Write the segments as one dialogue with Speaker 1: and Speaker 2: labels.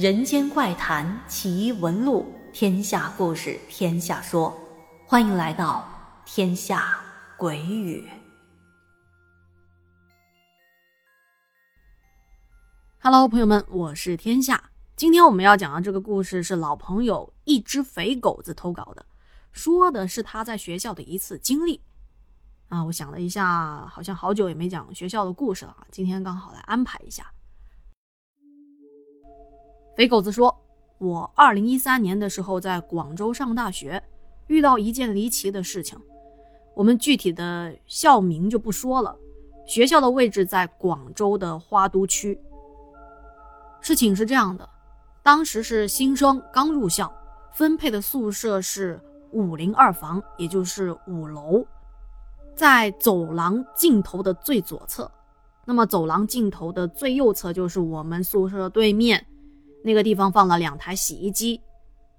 Speaker 1: 人间怪谈奇闻录，天下故事天下说，欢迎来到天下鬼语。
Speaker 2: Hello，朋友们，我是天下。今天我们要讲的这个故事是老朋友一只肥狗子投稿的，说的是他在学校的一次经历。啊，我想了一下，好像好久也没讲学校的故事了，今天刚好来安排一下。肥狗子说：“我二零一三年的时候在广州上大学，遇到一件离奇的事情。我们具体的校名就不说了，学校的位置在广州的花都区。事情是这样的，当时是新生刚入校，分配的宿舍是五零二房，也就是五楼，在走廊尽头的最左侧。那么走廊尽头的最右侧就是我们宿舍对面。”那个地方放了两台洗衣机，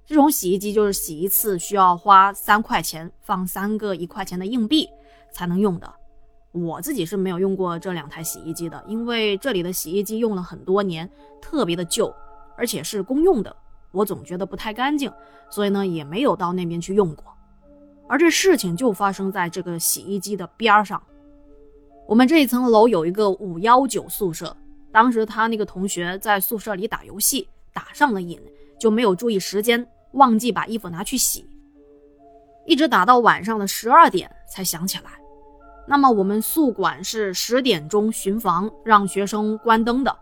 Speaker 2: 这种洗衣机就是洗一次需要花三块钱，放三个一块钱的硬币才能用的。我自己是没有用过这两台洗衣机的，因为这里的洗衣机用了很多年，特别的旧，而且是公用的，我总觉得不太干净，所以呢也没有到那边去用过。而这事情就发生在这个洗衣机的边上。我们这一层楼有一个五幺九宿舍。当时他那个同学在宿舍里打游戏，打上了瘾，就没有注意时间，忘记把衣服拿去洗，一直打到晚上的十二点才想起来。那么我们宿管是十点钟巡房，让学生关灯的。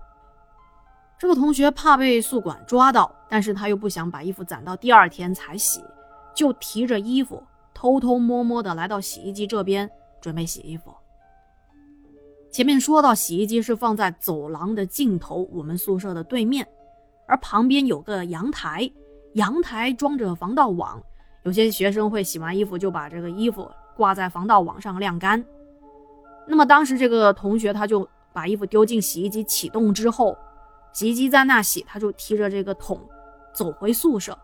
Speaker 2: 这个同学怕被宿管抓到，但是他又不想把衣服攒到第二天才洗，就提着衣服偷偷摸摸的来到洗衣机这边准备洗衣服。前面说到，洗衣机是放在走廊的尽头，我们宿舍的对面，而旁边有个阳台，阳台装着防盗网，有些学生会洗完衣服就把这个衣服挂在防盗网上晾干。那么当时这个同学他就把衣服丢进洗衣机启动之后，洗衣机在那洗，他就提着这个桶走回宿舍，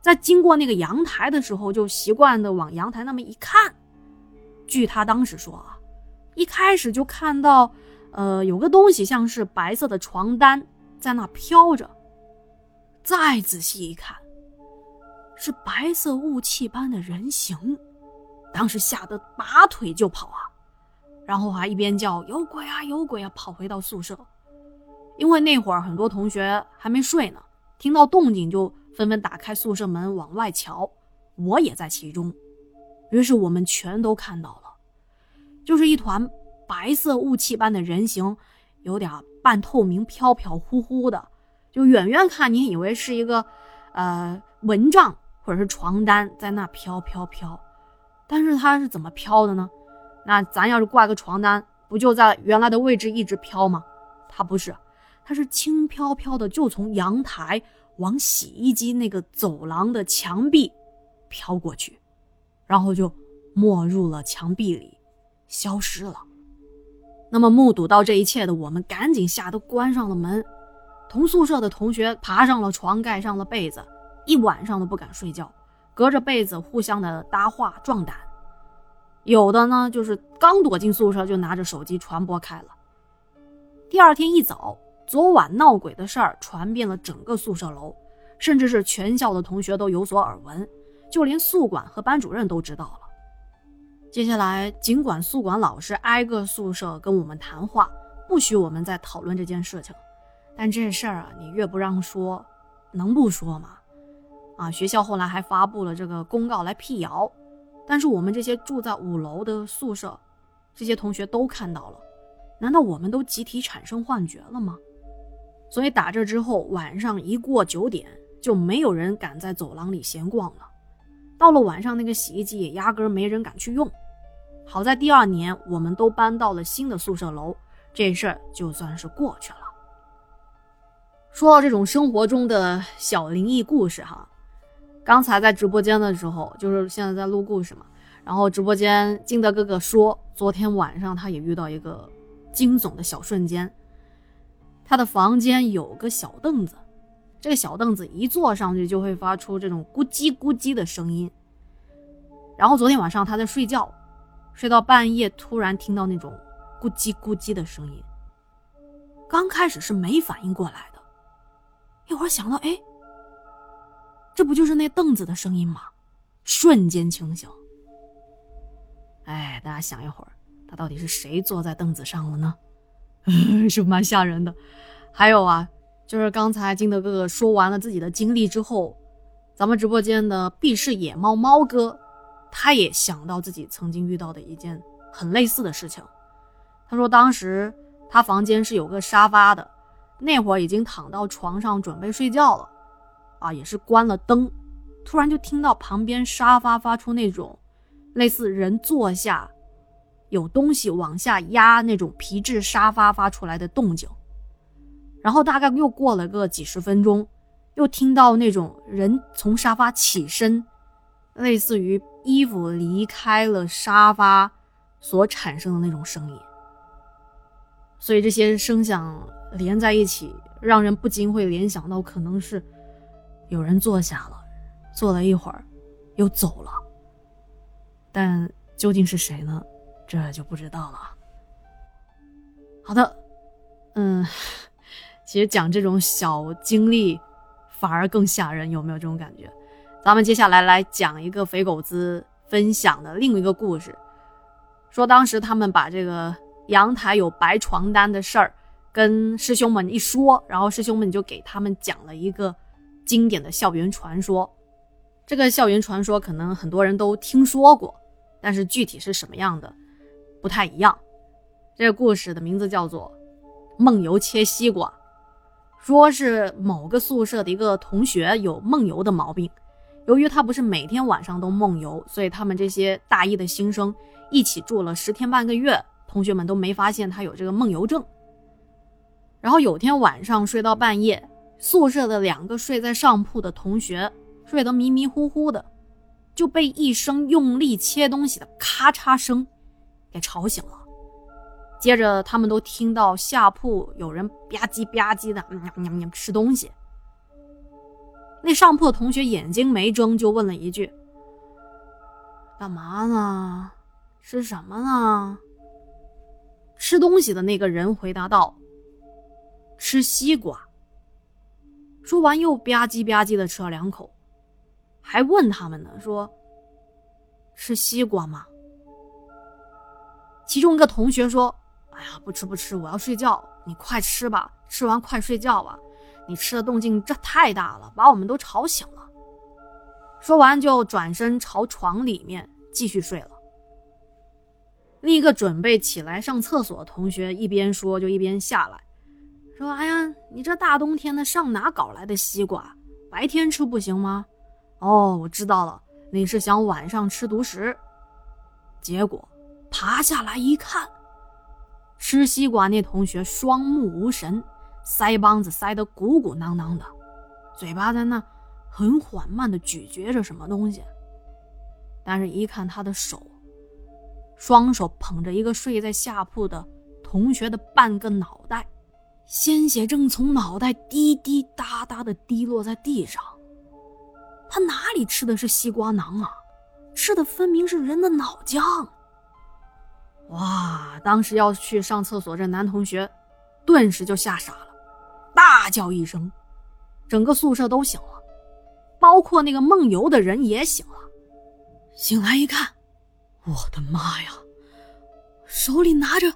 Speaker 2: 在经过那个阳台的时候，就习惯的往阳台那么一看，据他当时说啊。一开始就看到，呃，有个东西像是白色的床单在那飘着。再仔细一看，是白色雾气般的人形。当时吓得拔腿就跑啊，然后还一边叫有鬼啊有鬼啊，跑回到宿舍。因为那会儿很多同学还没睡呢，听到动静就纷纷打开宿舍门往外瞧，我也在其中。于是我们全都看到了。就是一团白色雾气般的人形，有点半透明、飘飘忽忽的，就远远看你以为是一个，呃，蚊帐或者是床单在那飘飘飘。但是它是怎么飘的呢？那咱要是挂个床单，不就在原来的位置一直飘吗？它不是，它是轻飘飘的，就从阳台往洗衣机那个走廊的墙壁飘过去，然后就没入了墙壁里。消失了。那么目睹到这一切的我们，赶紧吓得关上了门。同宿舍的同学爬上了床，盖上了被子，一晚上都不敢睡觉，隔着被子互相的搭话壮胆。有的呢，就是刚躲进宿舍就拿着手机传播开了。第二天一早，昨晚闹鬼的事儿传遍了整个宿舍楼，甚至是全校的同学都有所耳闻，就连宿管和班主任都知道了。接下来，尽管宿管老师挨个宿舍跟我们谈话，不许我们再讨论这件事情，但这事儿啊，你越不让说，能不说吗？啊，学校后来还发布了这个公告来辟谣，但是我们这些住在五楼的宿舍，这些同学都看到了，难道我们都集体产生幻觉了吗？所以打这之后，晚上一过九点，就没有人敢在走廊里闲逛了。到了晚上，那个洗衣机也压根没人敢去用。好在第二年，我们都搬到了新的宿舍楼，这事儿就算是过去了。说到这种生活中的小灵异故事，哈，刚才在直播间的时候，就是现在在录故事嘛。然后直播间金德哥哥说，昨天晚上他也遇到一个惊悚的小瞬间。他的房间有个小凳子，这个小凳子一坐上去就会发出这种咕叽咕叽的声音。然后昨天晚上他在睡觉。睡到半夜，突然听到那种咕叽咕叽的声音。刚开始是没反应过来的，一会儿想到，哎，这不就是那凳子的声音吗？瞬间清醒。哎，大家想一会儿，他到底是谁坐在凳子上了呢？是蛮吓人的。还有啊，就是刚才金德哥哥说完了自己的经历之后，咱们直播间的避世野猫猫哥，他也想到自己曾经遇到的一件很类似的事情。他说，当时他房间是有个沙发的，那会儿已经躺到床上准备睡觉了，啊，也是关了灯，突然就听到旁边沙发发出那种类似人坐下。有东西往下压那种皮质沙发发出来的动静，然后大概又过了个几十分钟，又听到那种人从沙发起身，类似于衣服离开了沙发所产生的那种声音。所以这些声响连在一起，让人不禁会联想到可能是有人坐下了，坐了一会儿又走了，但究竟是谁呢？这就不知道了。好的，嗯，其实讲这种小经历反而更吓人，有没有这种感觉？咱们接下来来讲一个肥狗子分享的另一个故事，说当时他们把这个阳台有白床单的事儿跟师兄们一说，然后师兄们就给他们讲了一个经典的校园传说。这个校园传说可能很多人都听说过，但是具体是什么样的？不太一样，这个故事的名字叫做《梦游切西瓜》，说是某个宿舍的一个同学有梦游的毛病，由于他不是每天晚上都梦游，所以他们这些大一的新生一起住了十天半个月，同学们都没发现他有这个梦游症。然后有天晚上睡到半夜，宿舍的两个睡在上铺的同学睡得迷迷糊糊的，就被一声用力切东西的咔嚓声。给吵醒了，接着他们都听到下铺有人吧唧吧唧的喵喵喵吃东西。那上铺的同学眼睛没睁，就问了一句：“干嘛呢？吃什么呢？”吃东西的那个人回答道：“吃西瓜。”说完又吧唧吧唧的吃了两口，还问他们呢：“说吃西瓜吗？”其中一个同学说：“哎呀，不吃不吃，我要睡觉。你快吃吧，吃完快睡觉吧。你吃的动静这太大了，把我们都吵醒了。”说完就转身朝床里面继续睡了。另一个准备起来上厕所的同学一边说就一边下来，说：“哎呀，你这大冬天的上哪搞来的西瓜？白天吃不行吗？”哦，我知道了，你是想晚上吃独食。结果。爬下来一看，吃西瓜那同学双目无神，腮帮子塞得鼓鼓囊囊的，嘴巴在那很缓慢地咀嚼着什么东西。但是，一看他的手，双手捧着一个睡在下铺的同学的半个脑袋，鲜血正从脑袋滴滴答答地滴落在地上。他哪里吃的是西瓜囊啊？吃的分明是人的脑浆。哇！当时要去上厕所，这男同学顿时就吓傻，大叫一声，整个宿舍都醒了，包括那个梦游的人也醒了。醒来一看，我的妈呀！手里拿着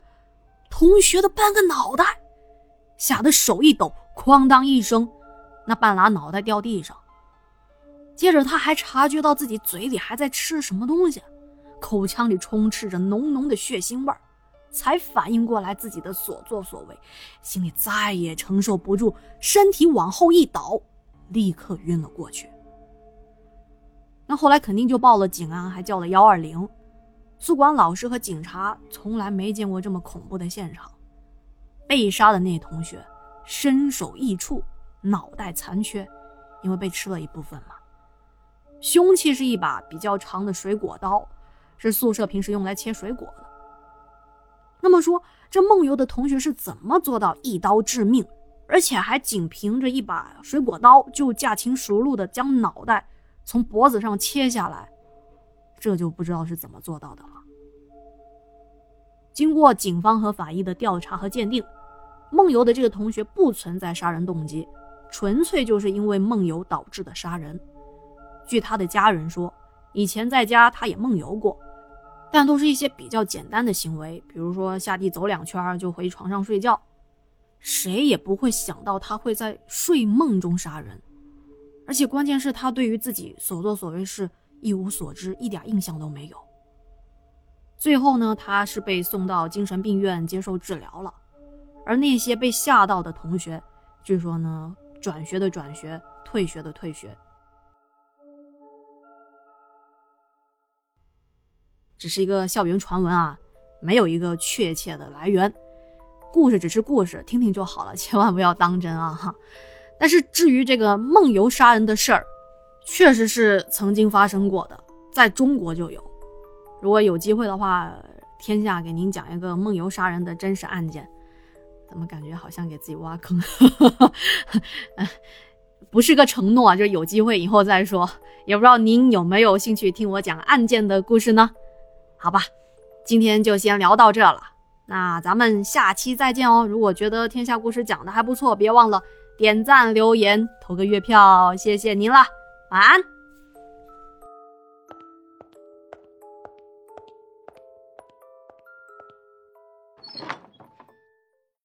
Speaker 2: 同学的半个脑袋，吓得手一抖，哐当一声，那半拉脑袋掉地上。接着他还察觉到自己嘴里还在吃什么东西。口腔里充斥着浓浓的血腥味儿，才反应过来自己的所作所为，心里再也承受不住，身体往后一倒，立刻晕了过去。那后来肯定就报了警啊，还叫了幺二零。宿管老师和警察从来没见过这么恐怖的现场。被杀的那同学身首异处，脑袋残缺，因为被吃了一部分嘛。凶器是一把比较长的水果刀。是宿舍平时用来切水果的。那么说，这梦游的同学是怎么做到一刀致命，而且还仅凭着一把水果刀就驾轻熟路的将脑袋从脖子上切下来？这就不知道是怎么做到的了。经过警方和法医的调查和鉴定，梦游的这个同学不存在杀人动机，纯粹就是因为梦游导致的杀人。据他的家人说，以前在家他也梦游过，但都是一些比较简单的行为，比如说下地走两圈就回床上睡觉。谁也不会想到他会在睡梦中杀人，而且关键是，他对于自己所作所为是一无所知，一点印象都没有。最后呢，他是被送到精神病院接受治疗了，而那些被吓到的同学，据说呢，转学的转学，退学的退学，只是一个校园传闻啊，没有一个确切的来源。故事只是故事，听听就好了，千万不要当真啊哈。但是至于这个梦游杀人的事儿，确实是曾经发生过的，在中国就有。如果有机会的话，天下给您讲一个梦游杀人的真实案件。怎么感觉好像给自己挖坑？不是个承诺，就有机会以后再说。也不知道您有没有兴趣听我讲案件的故事呢？好吧，今天就先聊到这了。那咱们下期再见哦！如果觉得天下故事讲的还不错，别忘了点赞、留言、投个月票，谢谢您了。晚安。